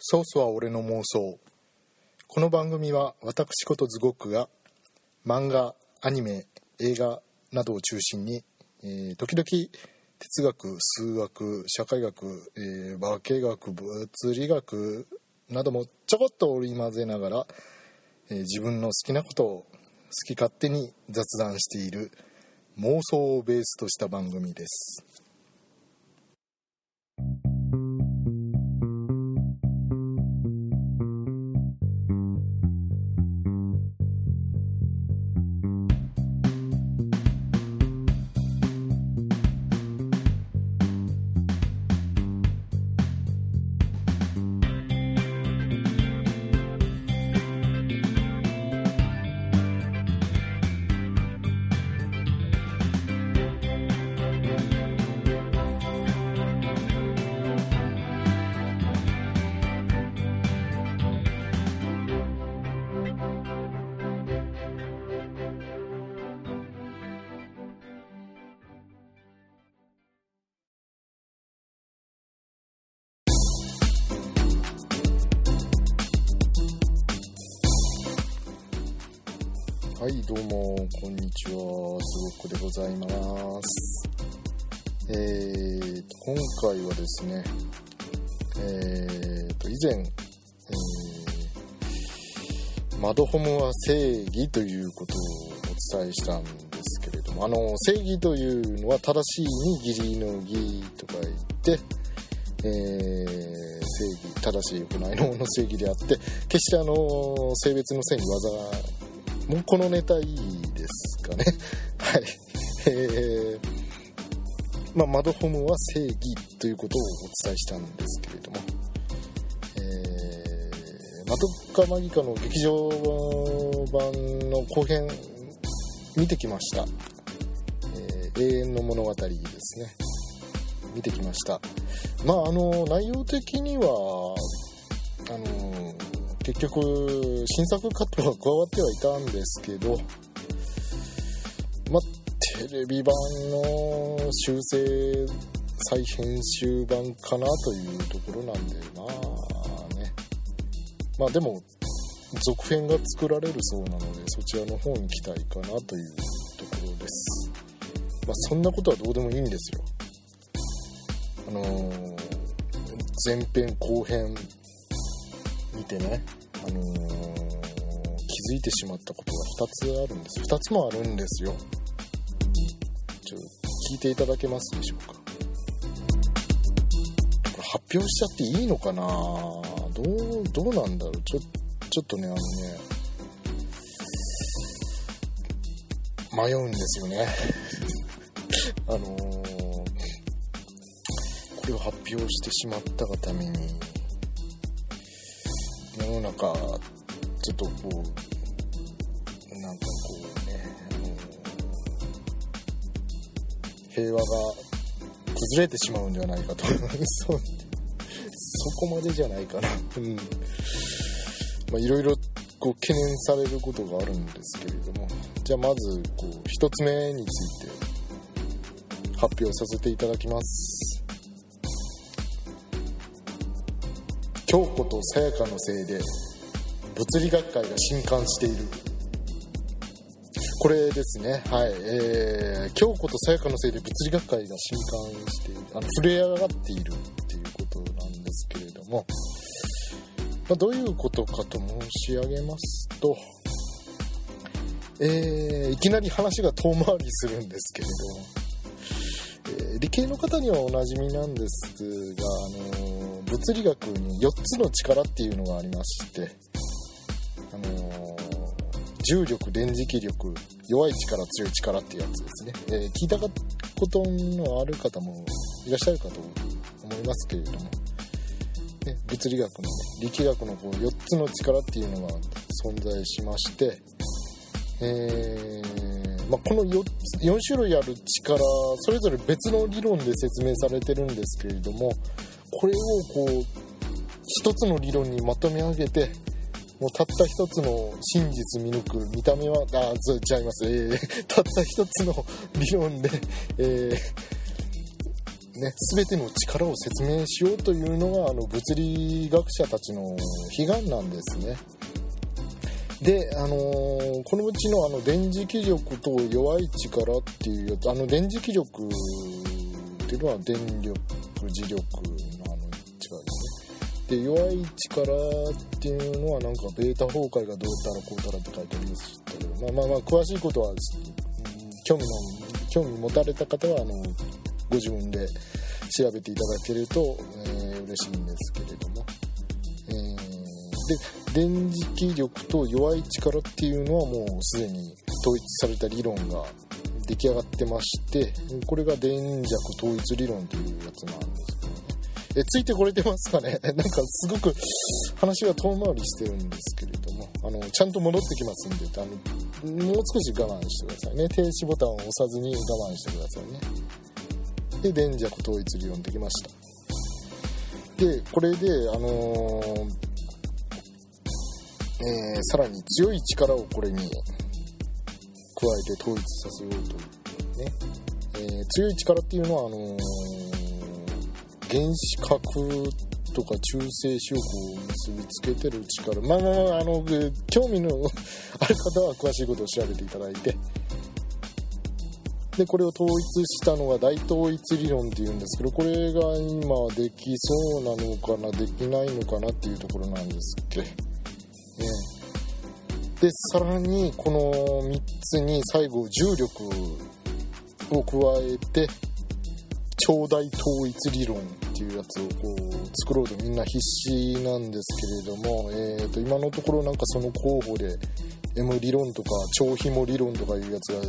ソースは俺の妄想。この番組は私ことズゴックが漫画アニメ映画などを中心に、えー時々哲学数学社会学、えー化学物理学などもちょこっと織り交ぜながら、えー自分の好きなことを好き勝手に雑談している妄想をベースとした番組です。はいどうもこんにちは。すごくでございます。えーと今回はですねえーと以前、えー、マドホムは正義ということをお伝えしたんですけれどもあの正義というのは正しいに義理の義とか言ってえー正義正しい行いのの正義であって決してあの性別の性に技がもうこのネタいいですかね。はい。えー、まあ、マドホムは正義ということをお伝えしたんですけれども、えー、マドカマギカの劇場版の後編見てきました。えー、永遠の物語ですね。見てきました。まあ、あの、内容的には、あの、結局新作カットが加わってはいたんですけどまあテレビ版の修正再編集版かなというところなんでまあね。まあでも続編が作られるそうなのでそちらの方に期待かなというところです。まあそんなことはどうでもいいんですよ。あのー前編後編見てね。あのー気づいてしまったことが2つあるんです。2つもあるんですよ。ちょっと聞いていただけますでしょうか。これ発表しちゃっていいのかな？どうどうなんだろう？ちょちょっとねあのね迷うんですよね。あのーこれを発表してしまったがために世の中ちょっとこうなんかこうね、平和が崩れてしまうんではないかとそうそこまでじゃないかなうん。まあいろいろこう懸念されることがあるんですけれども。じゃあまずこう一つ目について発表させていただきます。京子とさやかのせいで物理学会が震撼している。これですね。はい。えー、京子とさやかのせいで物理学会が震撼している。あの震え上がっているっていうことなんですけれども、まあ、どういうことかと申し上げますとえー、いきなり話が遠回りするんですけれど、えー理系の方にはおなじみなんですが、あの物理学に4つの力っていうのがありまして、あの重力電磁気力弱い力強い力っていうやつですね、えー聞いたことのある方もいらっしゃるかと思いますけれども、ね、物理学のね力学のこう4つの力っていうのが存在しましてえーまあ、この 4, 4種類ある力それぞれ別の理論で説明されてるんですけれどもこれをこう一つの理論にまとめ上げてもうたった一つの真実見抜く見た目はあず違います、えーたった一つの理論で、えーね、全ての力を説明しようというのがあの物理学者たちの悲願なんですね。で、あのー、このうちのあの電磁気力と弱い力っていうやつあの電磁気力っていうのは電力磁力のあの力です。ねで弱い力っていうのはなんかベータ崩壊がどうたらこうたらって書いてありましたけどまあまあまあ詳しいことは、うん、興味の興味持たれた方はあのご自分で調べていただけると、えー、嬉しいんですけれども、えー、で電磁気力と弱い力っていうのはもうすでに統一された理論が出来上がってましてこれが電弱統一理論というやつなんですけどね。えついてこれてますかね？なんかすごく話が遠回りしてるんですけれどもあのちゃんと戻ってきますんであのもう少し我慢してくださいね。停止ボタンを押さずに我慢してくださいね。で電弱統一理論できました。でこれであのー、えー、さらに強い力をこれに加えて統一させようというね、えー、強い力っていうのはあのー、原子核とか中性子力を結びつけてる力。まあまああの興味の ある方は詳しいことを調べていただいて。でこれを統一したのが大統一理論っていうんですけどこれが今できそうなのかなできないのかなっていうところなんですけ、ね、でさらにこの3つに最後重力を加えて超大統一理論っていうやつをこう作ろうとみんな必死なんですけれども、えー、と今のところなんかその候補で M 理論とか超ひも理論とかいうやつが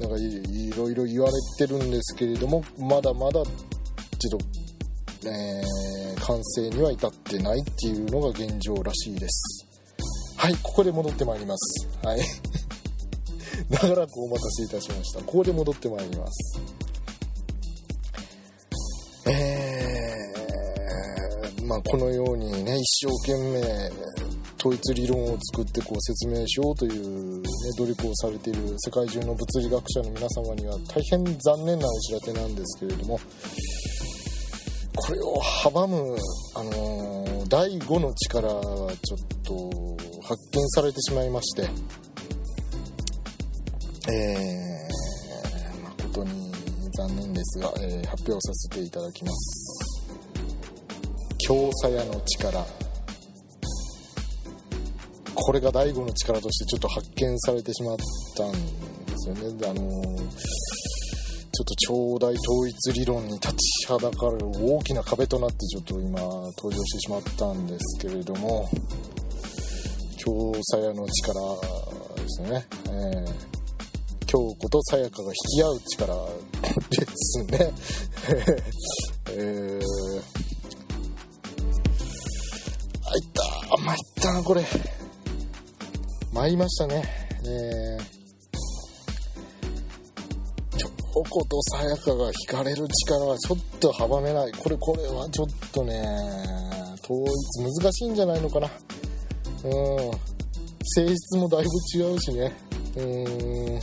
なんかいろいろ言われてるんですけれどもまだまだちょっと、えー、完成には至ってないっていうのが現状らしいです。はいここで戻ってまいります。はい。長らくお待たせいたしました。ここで戻ってまいります。えー、まあこのようにね一生懸命統一理論を作ってこう説明しようという、ね、努力をされている世界中の物理学者の皆様には大変残念なお知らせなんですけれどもこれを阻む、あのー、第5の力がちょっと発見されてしまいまして、えー、誠に残念ですが、えー、発表させていただきます。強さやの力。これが第5の力としてちょっと発見されてしまったんですよね。あのーちょっと超大統一理論に立ちはだかる大きな壁となってちょっと今登場してしまったんですけれども京さやの力ですね、えー、京子とさやかが引き合う力ですね。えー、あいった参ったなこれ。参りましたね。えーおことさやかが惹かれる力はちょっと阻めない。これこれはちょっとね統一難しいんじゃないのかな。うん。性質もだいぶ違うしね。うん。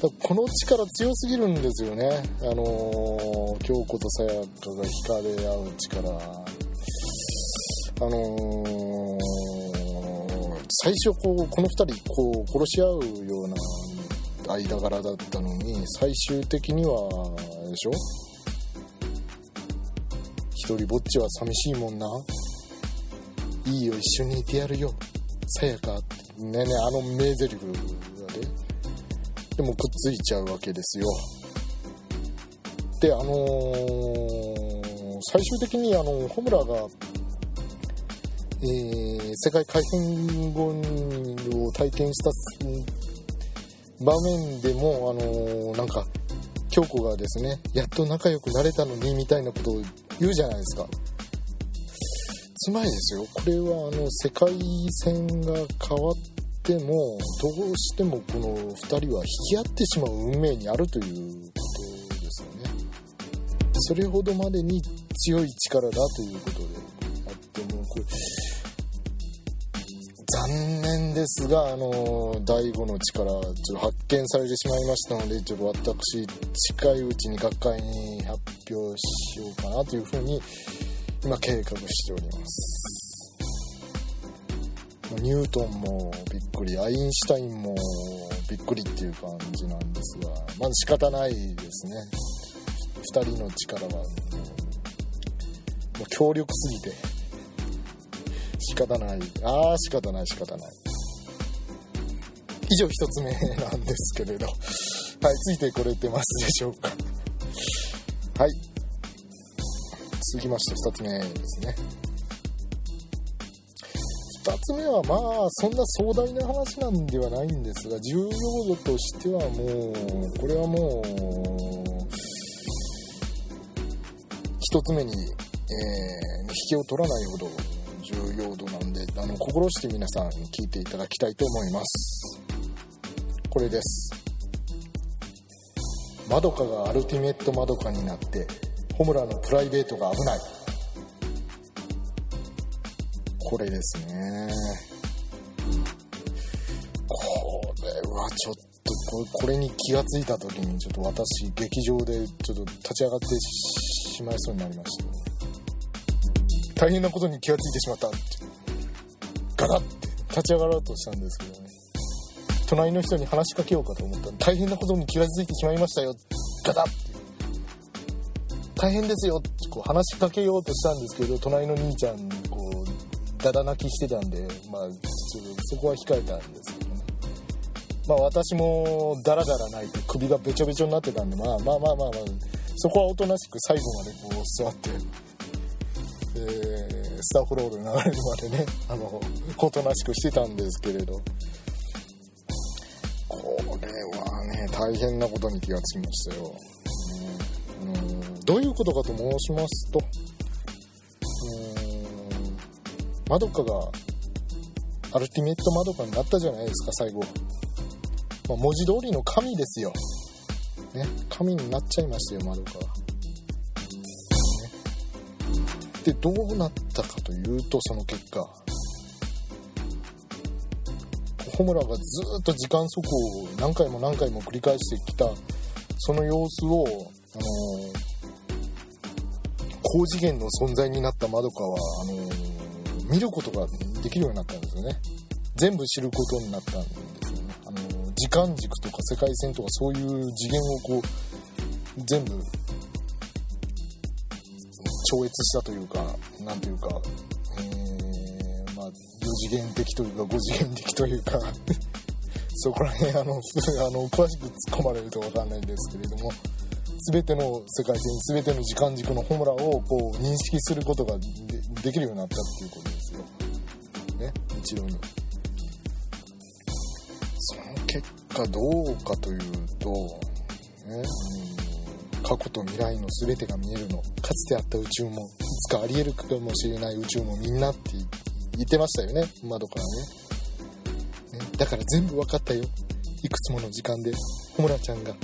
だこの力強すぎるんですよね。あのー、京子とさやかが惹かれ合う力。あのー、最初こうこの2人こう殺し合うような間柄だったのに最終的にはでしょ？一人ぼっちは寂しいもんな。いいよ一緒にいてやるよ。さやか。ってねねあの名台詞がね。でもくっついちゃうわけですよ。であのー、最終的にあのホムラがえー、世界海戦後を体験した場面でも、あのー、なんか、京子がですね、やっと仲良くなれたのに、みたいなことを言うじゃないですか。つまりですよ、これは、あの、世界線が変わっても、どうしてもこの2人は引き合ってしまう運命にあるということですよね。それほどまでに強い力だということで残念ですがあの第5の力ちょっと発見されてしまいましたのでちょっと私近いうちに学会に発表しようかなというふうに今計画しております。ニュートンもびっくりアインシュタインもびっくりっていう感じなんですがまず仕方ないですね。2人の力はもう強力すぎて。仕方ない。ああ仕方ない仕方ない。以上1つ目なんですけれど。はいついてこれてますでしょうか。はい。続きまして2つ目ですね。2つ目はまあそんな壮大な話なんではないんですが重要度としてはもうこれはもう1つ目に、えー、引きを取らないほど重要度なんであの心して皆さん聞いていただきたいと思います。これです。まどかがアルティメットまどかになって穂村のプライベートが危ない。これですね。これはちょっとこれに気がついた時にちょっと私劇場でちょっと立ち上がってしまいそうになりました。大変なことに気がついてしまったっガラッて立ち上がろうとしたんですけどね。隣の人に話しかけようかと思ったら大変なことに気がついてしまいましたよガタッて。大変ですよってこう話しかけようとしたんですけど隣の兄ちゃんにこうダダ泣きしてたんでまあそこは控えたんですけどね。まあ私もダラダラ泣いて首がべちょべちょになってたんでまあまあまあまあまあそこはおとなしく最後までこう座ってえー、スタッフロール流れるまでねあのおとなしくしてたんですけれど。これはね大変なことに気がつきましたよ、うん。どういうことかと申しますとまどかがアルティメットまどかになったじゃないですか最後、まあ、文字通りの神ですよ。ね。神になっちゃいましたよまどかは。でどうなったかというとその結果。穂村がずっと時間速報を何回も何回も繰り返してきたその様子を、あの、高次元の存在になったまどかはあの、見ることができるようになったんですよね。全部知ることになったんですよね、あの、時間軸とか世界線とかそういう次元をこう全部超越したというか何というか、えー、まあ、4次元的というか5次元的というか そこら辺あの あの詳しく突っ込まれると分かんないんですけれども全ての世界線全ての時間軸のホムラをこう認識することができるようになったっていうことですよ。ね一度に。その結果どうかというと、ね、過去と未来の全てが見えるの。かつてあった宇宙もいつかありえるかもしれない宇宙もみんなって言ってましたよね。窓からね。ねだから全部分かったよ。いくつもの時間で穂村ちゃんが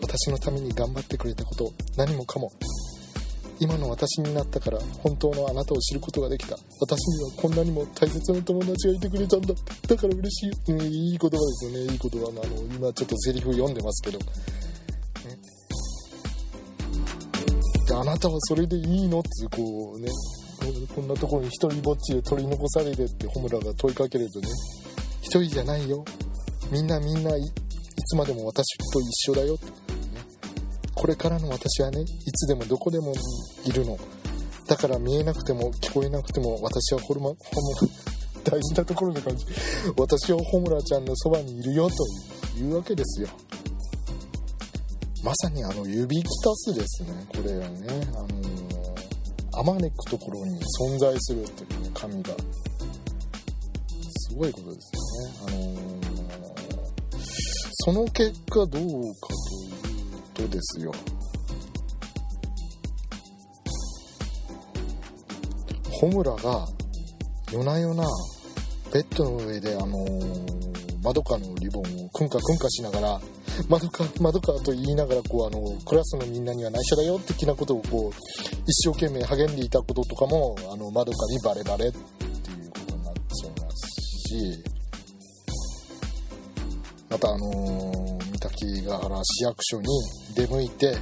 私のために頑張ってくれたこと何もかも。今の私になったから本当のあなたを知ることができた。私にはこんなにも大切な友達がいてくれたんだ。だから嬉しい、うん、いい言葉ですよね。いい言葉のあの今ちょっとセリフ読んでますけど。あなたはそれでいいのってこうねこんなところに一人ぼっちで取り残されてって穂村が問いかけるとね一人じゃないよ。みんなみんないつまでも私と一緒だよ。って、ね、これからの私はねいつでもどこでもいるの。だから見えなくても聞こえなくても私はホルマホム 大事なところで感じ。私は穂村ちゃんのそばにいるよというわけですよ。まさにあの指きたすですね。これはねあのあまねくところに存在するっていうね神が。すごいことですよね。あのその結果どうかというとですよ。穂村が夜な夜なベッドの上であのまどかのリボンをくんかくんかしながら窓か窓かと言いながらこうあのクラスのみんなには内緒だよ的なことをこう一生懸命励んでいたこととかもあの窓かにバレバレっていうことになっちゃいますしまたあのー、三滝ヶ原市役所に出向いて、まあ、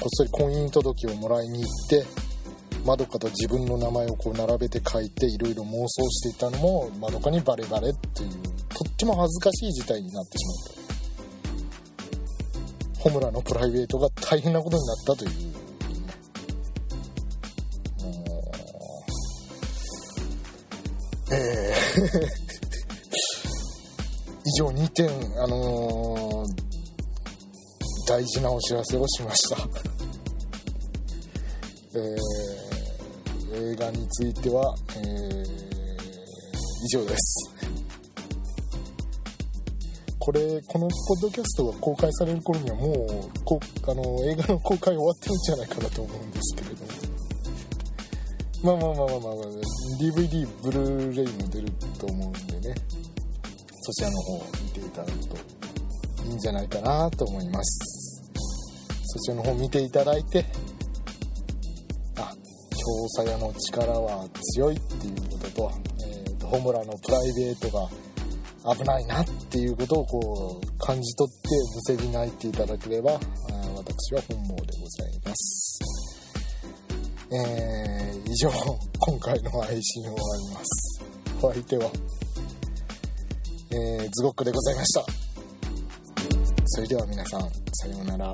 こっそり婚姻届をもらいに行って窓かと自分の名前をこう並べて書いていろいろ妄想していたのも窓かにバレバレっていうとっても恥ずかしい事態になってしまった。穂村のプライベートが大変なことになったというえ 以上2点、あのー、大事なお知らせをしました。えー、映画については、えー、以上です。これ、このポッドキャストが公開される頃にはもう、こあの映画の公開終わってるんじゃないかなと思うんですけれども。まあまあまあまあまあ、まあ DVD、ブルーレイも出ると思うんでね。そちらの方を見ていただくといいんじゃないかなと思いますそちらの方見ていただいてあ京佐屋の力は強いっていうことと,、えーと、ホムラのプライベートが危ないなっていうことをこう感じ取ってむせび泣いていただければ私は本望でございますえー、以上今回の配信を終わりますお相手はえー、ズゴックでございました。それでは皆さん、さようなら。